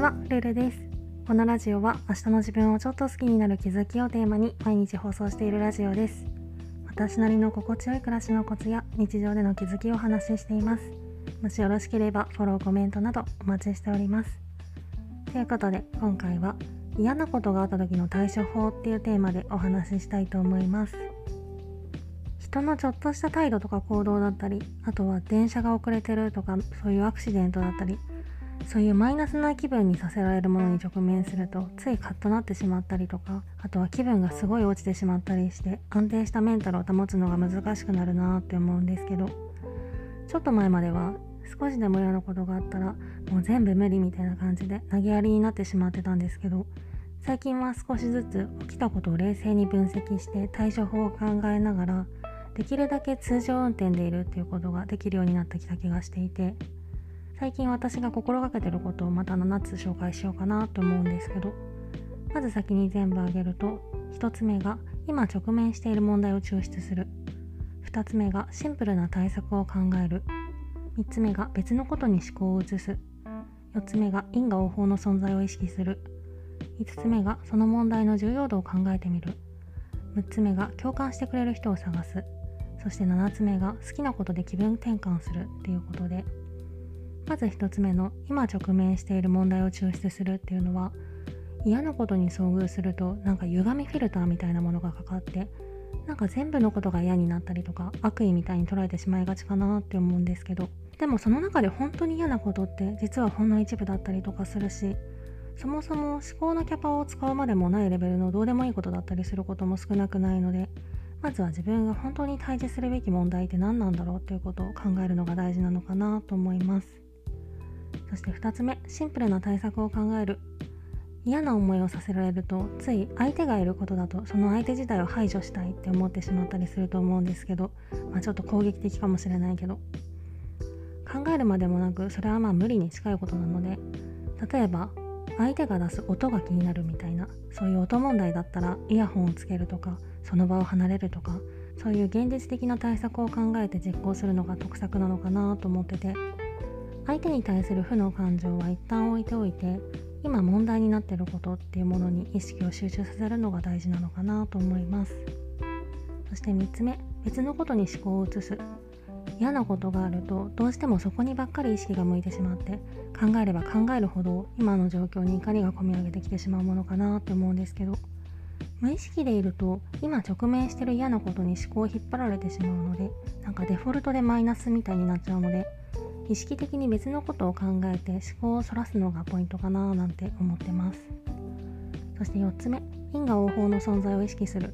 は、ルルです。このラジオは明日の自分をちょっと好きになる気づきをテーマに毎日放送しているラジオです。私なりの心地よい暮らしのコツや日常での気づきをお話ししています。もしよろしければフォロー、コメントなどお待ちしております。ということで今回は嫌なことがあった時の対処法っていうテーマでお話ししたいと思います。人のちょっとした態度とか行動だったりあとは電車が遅れてるとかそういうアクシデントだったりそういうマイナスな気分にさせられるものに直面するとついカッとなってしまったりとかあとは気分がすごい落ちてしまったりして安定したメンタルを保つのが難しくなるなって思うんですけどちょっと前までは少しでも嫌なことがあったらもう全部無理みたいな感じで投げやりになってしまってたんですけど最近は少しずつ起きたことを冷静に分析して対処法を考えながらできるだけ通常運転でいるっていうことができるようになってきた気がしていて最近私が心がけてることをまた7つ紹介しようかなと思うんですけどまず先に全部挙げると1つ目が今直面している問題を抽出する。2つ目がシンプルな対策を考える。3つ目が別のことに思考を移す。4つ目が因果応報の存在を意識する。5つ目がその問題の重要度を考えてみる。6つ目が共感してくれる人を探す。そして7つ目が好きなことで気分転換するっていうことでまず1つ目の今直面している問題を抽出するっていうのは嫌なことに遭遇するとなんか歪みフィルターみたいなものがかかってなんか全部のことが嫌になったりとか悪意みたいに捉えてしまいがちかなって思うんですけどでもその中で本当に嫌なことって実はほんの一部だったりとかするしそもそも思考のキャパを使うまでもないレベルのどうでもいいことだったりすることも少なくないのでまずは自分が本当に対峙するべき問題って何なんだろうっていうことを考えるのが大事なのかなと思います。そして2つ目シンプルな対策を考える。嫌な思いをさせられるとつい相手がいることだとその相手自体を排除したいって思ってしまったりすると思うんですけど、まあ、ちょっと攻撃的かもしれないけど。考えるまでもなくそれはまあ無理に近いことなので例えば相手が出す音が気になるみたいなそういう音問題だったらイヤホンをつけるとかその場を離れるとかそういう現実的な対策を考えて実行するのが得策なのかなと思ってて相手に対する負の感情は一旦置いておいて今問題になってることっていうものに意識を集中させるのが大事なのかなと思います。そして3つ目別のことに思考を移す。嫌なことがあるとどうしてもそこにばっかり意識が向いてしまって考えれば考えるほど今の状況に怒りがこみ上げてきてしまうものかなって思うんですけど無意識でいると今直面してる嫌なことに思考を引っ張られてしまうのでなんかデフォルトでマイナスみたいになっちゃうので意識的に別のことを考えて思考をそらすのがポイントかななんて思ってます。そして4つ目因果応報の存在を意識する。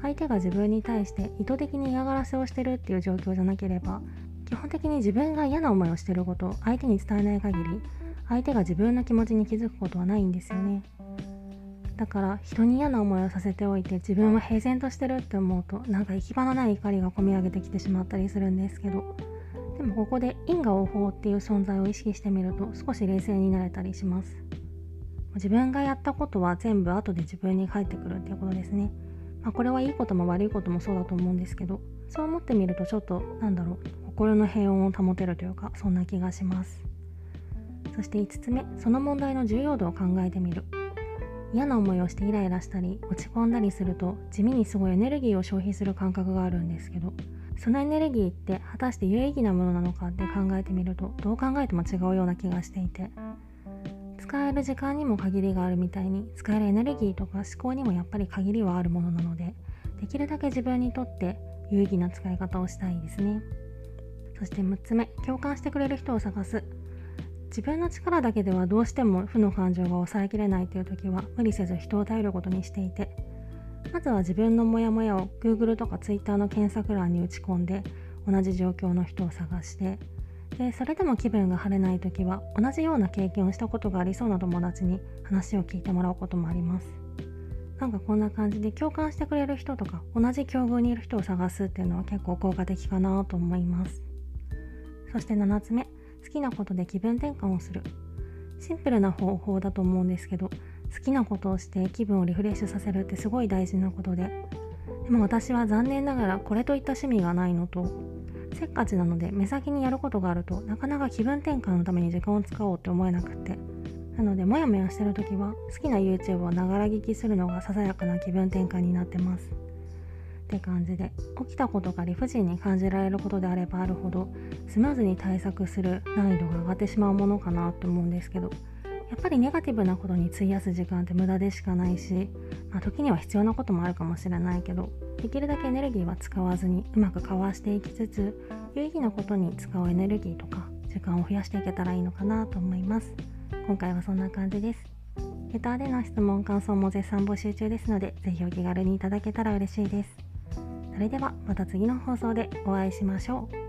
相手が自分に対して意図的に嫌がらせをしてるっていう状況じゃなければ基本的に自分が嫌な思いをしてることを相手に伝えない限り相手が自分の気持ちに気づくことはないんですよね。だから人に嫌な思いをさせておいて自分は平然としてるって思うとなんか行き場のない怒りがこみ上げてきてしまったりするんですけどでもここで因果応報っていう存在を意識してみると少し冷静になれたりします。自分がやったことは全部後で自分に返ってくるっていうことですね、まあ、これはいいことも悪いこともそうだと思うんですけどそう思ってみるとちょっとなんだろう心の平穏を保てるというかそんな気がします。そして5つ目その問題の重要度を考えてみる。嫌な思いをしてイライラしたり落ち込んだりすると地味にすごいエネルギーを消費する感覚があるんですけどそのエネルギーって果たして有意義なものなのかって考えてみるとどう考えても違うような気がしていて。使える時間にも限りがあるみたいに使えるエネルギーとか思考にもやっぱり限りはあるものなのでできるだけ自分にとって有意義な使い方をしたいですね。そして6つ目共感してくれる人を探す。自分の力だけではどうしても負の感情が抑えきれないという時は無理せず人を頼ることにしていてまずは自分のモヤモヤを Google とか Twitter の検索欄に打ち込んで同じ状況の人を探してでそれでも気分が晴れない時は同じような経験をしたことがありそうな友達に話を聞いてもらうこともあります。なんかこんな感じで共感してくれる人とか同じ境遇にいる人を探すっていうのは結構効果的かなと思います。そして7つ目好きなことで気分転換をする。シンプルな方法だと思うんですけど好きなことをして気分をリフレッシュさせるってすごい大事なことで。でも私は残念ながらこれといった趣味がないのとせっかちなので目先にやることがあるとなかなか気分転換のために時間を使おうって思えなくって。なのでモヤモヤしてる時は好きな YouTube をながら聞きするのがささやかな気分転換になってます。って感じで起きたことが理不尽に感じられることであればあるほどスムーズに対策する難易度が上がってしまうものかなと思うんですけど。やっぱりネガティブなことに費やす時間って無駄でしかないし、まあ、時には必要なこともあるかもしれないけどできるだけエネルギーは使わずにうまくかわしていきつつ有意義なことに使うエネルギーとか時間を増やしていけたらいいのかなと思います。今回はそんな感じです。レターでの質問感想も絶賛募集中ですのでぜひお気軽にいただけたら嬉しいです。それではまた次の放送でお会いしましょう。